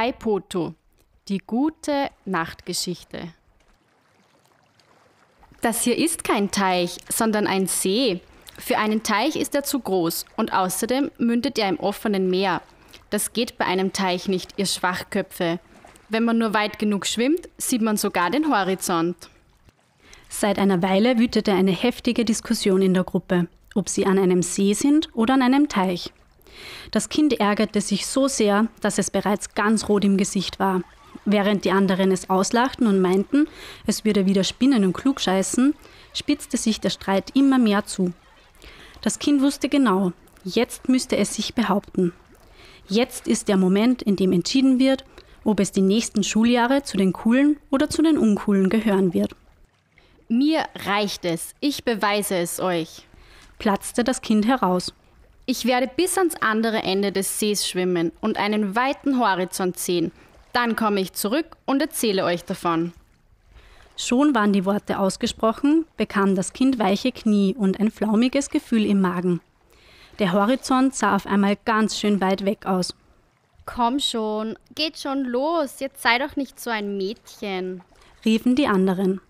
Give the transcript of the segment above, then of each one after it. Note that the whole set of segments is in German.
Aipoto, die gute Nachtgeschichte. Das hier ist kein Teich, sondern ein See. Für einen Teich ist er zu groß und außerdem mündet er im offenen Meer. Das geht bei einem Teich nicht, ihr Schwachköpfe. Wenn man nur weit genug schwimmt, sieht man sogar den Horizont. Seit einer Weile wütete eine heftige Diskussion in der Gruppe, ob sie an einem See sind oder an einem Teich. Das Kind ärgerte sich so sehr, dass es bereits ganz rot im Gesicht war. Während die anderen es auslachten und meinten, es würde wieder spinnen und klugscheißen, spitzte sich der Streit immer mehr zu. Das Kind wusste genau, jetzt müsste es sich behaupten. Jetzt ist der Moment, in dem entschieden wird, ob es die nächsten Schuljahre zu den coolen oder zu den uncoolen gehören wird. Mir reicht es, ich beweise es euch, platzte das Kind heraus. Ich werde bis ans andere Ende des Sees schwimmen und einen weiten Horizont sehen. Dann komme ich zurück und erzähle euch davon. Schon waren die Worte ausgesprochen, bekam das Kind weiche Knie und ein flaumiges Gefühl im Magen. Der Horizont sah auf einmal ganz schön weit weg aus. Komm schon, geht schon los, jetzt sei doch nicht so ein Mädchen, riefen die anderen.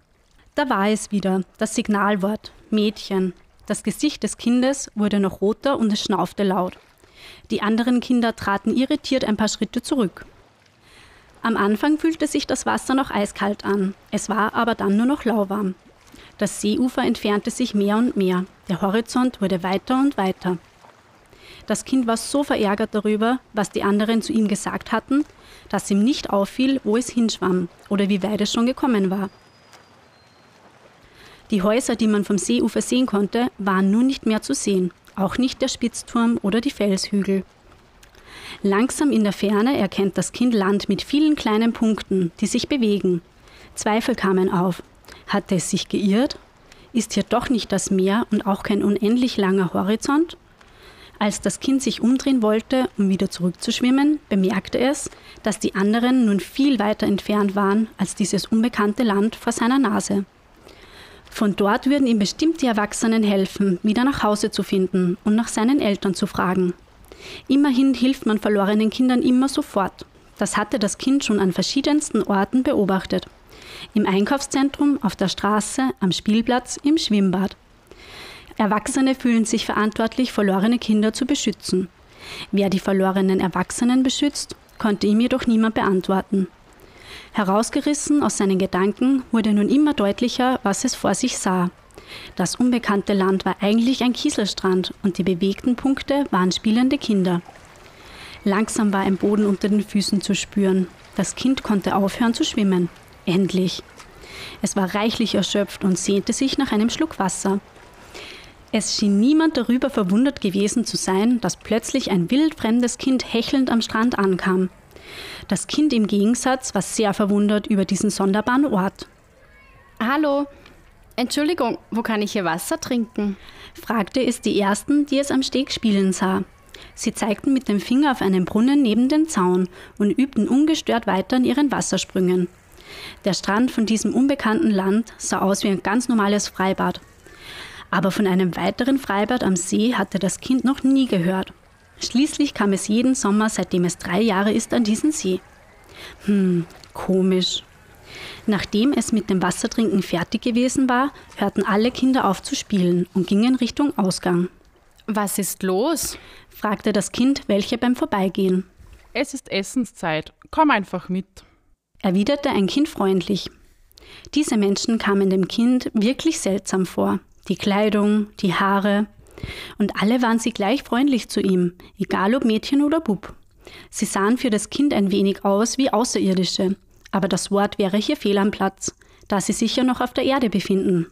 Da war es wieder, das Signalwort Mädchen. Das Gesicht des Kindes wurde noch roter und es schnaufte laut. Die anderen Kinder traten irritiert ein paar Schritte zurück. Am Anfang fühlte sich das Wasser noch eiskalt an, es war aber dann nur noch lauwarm. Das Seeufer entfernte sich mehr und mehr, der Horizont wurde weiter und weiter. Das Kind war so verärgert darüber, was die anderen zu ihm gesagt hatten, dass ihm nicht auffiel, wo es hinschwamm oder wie weit es schon gekommen war. Die Häuser, die man vom Seeufer sehen konnte, waren nun nicht mehr zu sehen, auch nicht der Spitzturm oder die Felshügel. Langsam in der Ferne erkennt das Kind Land mit vielen kleinen Punkten, die sich bewegen. Zweifel kamen auf. Hatte es sich geirrt? Ist hier doch nicht das Meer und auch kein unendlich langer Horizont? Als das Kind sich umdrehen wollte, um wieder zurückzuschwimmen, bemerkte es, dass die anderen nun viel weiter entfernt waren als dieses unbekannte Land vor seiner Nase. Von dort würden ihm bestimmt die Erwachsenen helfen, wieder nach Hause zu finden und nach seinen Eltern zu fragen. Immerhin hilft man verlorenen Kindern immer sofort. Das hatte das Kind schon an verschiedensten Orten beobachtet. Im Einkaufszentrum, auf der Straße, am Spielplatz, im Schwimmbad. Erwachsene fühlen sich verantwortlich, verlorene Kinder zu beschützen. Wer die verlorenen Erwachsenen beschützt, konnte ihm jedoch niemand beantworten. Herausgerissen aus seinen Gedanken wurde nun immer deutlicher, was es vor sich sah. Das unbekannte Land war eigentlich ein Kieselstrand und die bewegten Punkte waren spielende Kinder. Langsam war ein Boden unter den Füßen zu spüren. Das Kind konnte aufhören zu schwimmen. Endlich. Es war reichlich erschöpft und sehnte sich nach einem Schluck Wasser. Es schien niemand darüber verwundert gewesen zu sein, dass plötzlich ein wildfremdes Kind hechelnd am Strand ankam. Das Kind im Gegensatz war sehr verwundert über diesen sonderbaren Ort. Hallo, Entschuldigung, wo kann ich hier Wasser trinken? fragte es die ersten, die es am Steg spielen sah. Sie zeigten mit dem Finger auf einen Brunnen neben dem Zaun und übten ungestört weiter an ihren Wassersprüngen. Der Strand von diesem unbekannten Land sah aus wie ein ganz normales Freibad. Aber von einem weiteren Freibad am See hatte das Kind noch nie gehört. Schließlich kam es jeden Sommer, seitdem es drei Jahre ist, an diesen See. Hm, komisch. Nachdem es mit dem Wassertrinken fertig gewesen war, hörten alle Kinder auf zu spielen und gingen Richtung Ausgang. Was ist los? fragte das Kind, welche beim Vorbeigehen. Es ist Essenszeit, komm einfach mit, erwiderte ein Kind freundlich. Diese Menschen kamen dem Kind wirklich seltsam vor. Die Kleidung, die Haare, und alle waren sie gleich freundlich zu ihm, egal ob Mädchen oder Bub. Sie sahen für das Kind ein wenig aus wie Außerirdische, aber das Wort wäre hier fehl am Platz, da sie sich ja noch auf der Erde befinden.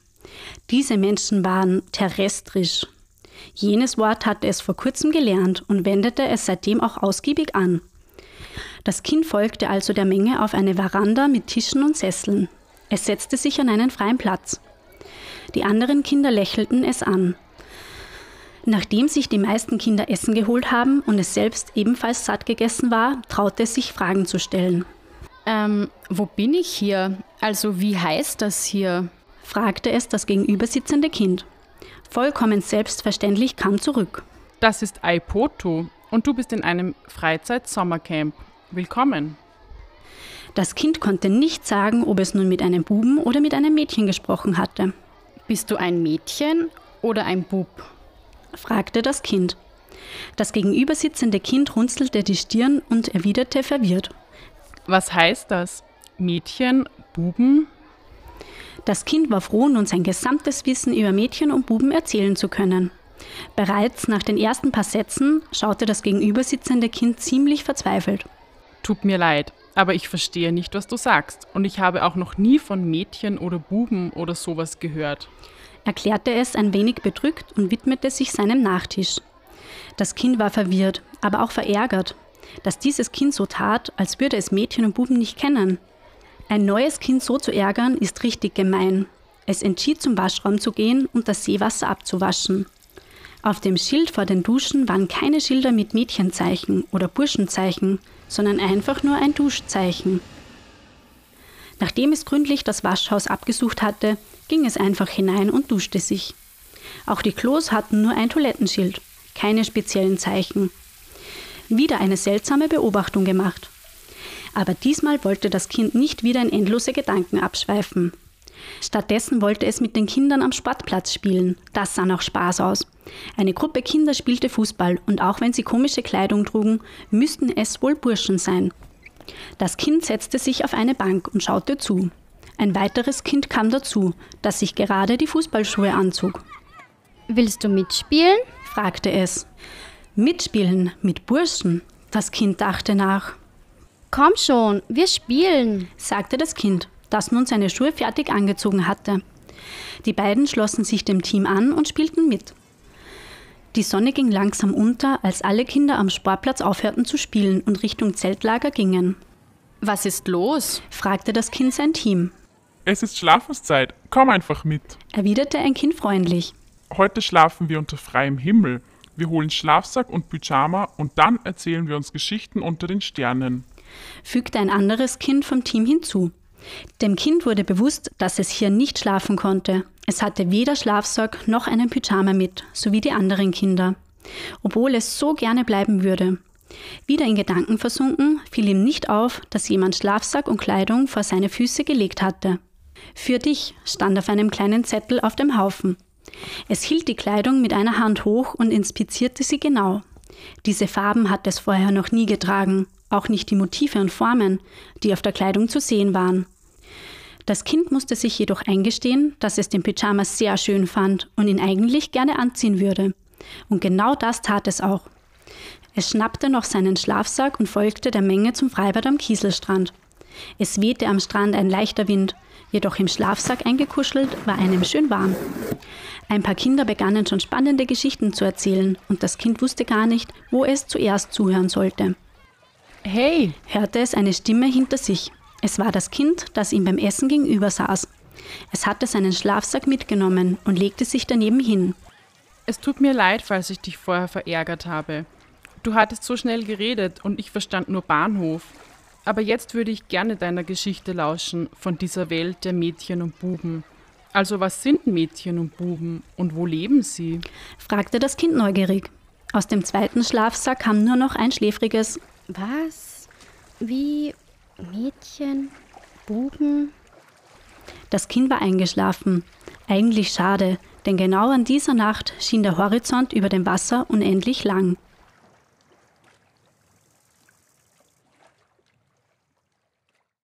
Diese Menschen waren terrestrisch. Jenes Wort hatte es vor kurzem gelernt und wendete es seitdem auch ausgiebig an. Das Kind folgte also der Menge auf eine Veranda mit Tischen und Sesseln. Es setzte sich an einen freien Platz. Die anderen Kinder lächelten es an. Nachdem sich die meisten Kinder Essen geholt haben und es selbst ebenfalls satt gegessen war, traute es sich Fragen zu stellen. Ähm, wo bin ich hier? Also wie heißt das hier? fragte es das gegenübersitzende Kind. Vollkommen selbstverständlich kam zurück. Das ist Aipoto und du bist in einem Freizeit-Sommercamp. Willkommen. Das Kind konnte nicht sagen, ob es nun mit einem Buben oder mit einem Mädchen gesprochen hatte. Bist du ein Mädchen oder ein Bub? Fragte das Kind. Das gegenübersitzende Kind runzelte die Stirn und erwiderte verwirrt. Was heißt das? Mädchen, Buben? Das Kind war froh, nun sein gesamtes Wissen über Mädchen und Buben erzählen zu können. Bereits nach den ersten paar Sätzen schaute das gegenübersitzende Kind ziemlich verzweifelt. Tut mir leid, aber ich verstehe nicht, was du sagst. Und ich habe auch noch nie von Mädchen oder Buben oder sowas gehört. Erklärte es ein wenig bedrückt und widmete sich seinem Nachtisch. Das Kind war verwirrt, aber auch verärgert, dass dieses Kind so tat, als würde es Mädchen und Buben nicht kennen. Ein neues Kind so zu ärgern, ist richtig gemein. Es entschied, zum Waschraum zu gehen und das Seewasser abzuwaschen. Auf dem Schild vor den Duschen waren keine Schilder mit Mädchenzeichen oder Burschenzeichen, sondern einfach nur ein Duschzeichen. Nachdem es gründlich das Waschhaus abgesucht hatte, ging es einfach hinein und duschte sich. Auch die Klos hatten nur ein Toilettenschild, keine speziellen Zeichen. Wieder eine seltsame Beobachtung gemacht. Aber diesmal wollte das Kind nicht wieder in endlose Gedanken abschweifen. Stattdessen wollte es mit den Kindern am Sportplatz spielen. Das sah nach Spaß aus. Eine Gruppe Kinder spielte Fußball und auch wenn sie komische Kleidung trugen, müssten es wohl Burschen sein. Das Kind setzte sich auf eine Bank und schaute zu. Ein weiteres Kind kam dazu, das sich gerade die Fußballschuhe anzog. Willst du mitspielen? fragte es. Mitspielen mit Burschen? Das Kind dachte nach. Komm schon, wir spielen, sagte das Kind, das nun seine Schuhe fertig angezogen hatte. Die beiden schlossen sich dem Team an und spielten mit. Die Sonne ging langsam unter, als alle Kinder am Sportplatz aufhörten zu spielen und Richtung Zeltlager gingen. Was ist los? fragte das Kind sein Team. Es ist Schlafenszeit, komm einfach mit, erwiderte ein Kind freundlich. Heute schlafen wir unter freiem Himmel. Wir holen Schlafsack und Pyjama und dann erzählen wir uns Geschichten unter den Sternen, fügte ein anderes Kind vom Team hinzu. Dem Kind wurde bewusst, dass es hier nicht schlafen konnte. Es hatte weder Schlafsack noch einen Pyjama mit, so wie die anderen Kinder, obwohl es so gerne bleiben würde. Wieder in Gedanken versunken, fiel ihm nicht auf, dass jemand Schlafsack und Kleidung vor seine Füße gelegt hatte. Für dich stand auf einem kleinen Zettel auf dem Haufen. Es hielt die Kleidung mit einer Hand hoch und inspizierte sie genau. Diese Farben hatte es vorher noch nie getragen, auch nicht die Motive und Formen, die auf der Kleidung zu sehen waren. Das Kind musste sich jedoch eingestehen, dass es den Pyjama sehr schön fand und ihn eigentlich gerne anziehen würde. Und genau das tat es auch. Es schnappte noch seinen Schlafsack und folgte der Menge zum Freibad am Kieselstrand. Es wehte am Strand ein leichter Wind, jedoch im Schlafsack eingekuschelt war einem schön warm. Ein paar Kinder begannen schon spannende Geschichten zu erzählen und das Kind wusste gar nicht, wo es zuerst zuhören sollte. Hey, hörte es eine Stimme hinter sich. Es war das Kind, das ihm beim Essen gegenüber saß. Es hatte seinen Schlafsack mitgenommen und legte sich daneben hin. Es tut mir leid, falls ich dich vorher verärgert habe. Du hattest so schnell geredet und ich verstand nur Bahnhof. Aber jetzt würde ich gerne deiner Geschichte lauschen von dieser Welt der Mädchen und Buben. Also was sind Mädchen und Buben und wo leben sie? fragte das Kind neugierig. Aus dem zweiten Schlafsack kam nur noch ein schläfriges Was? Wie Mädchen? Buben? Das Kind war eingeschlafen. Eigentlich schade, denn genau an dieser Nacht schien der Horizont über dem Wasser unendlich lang.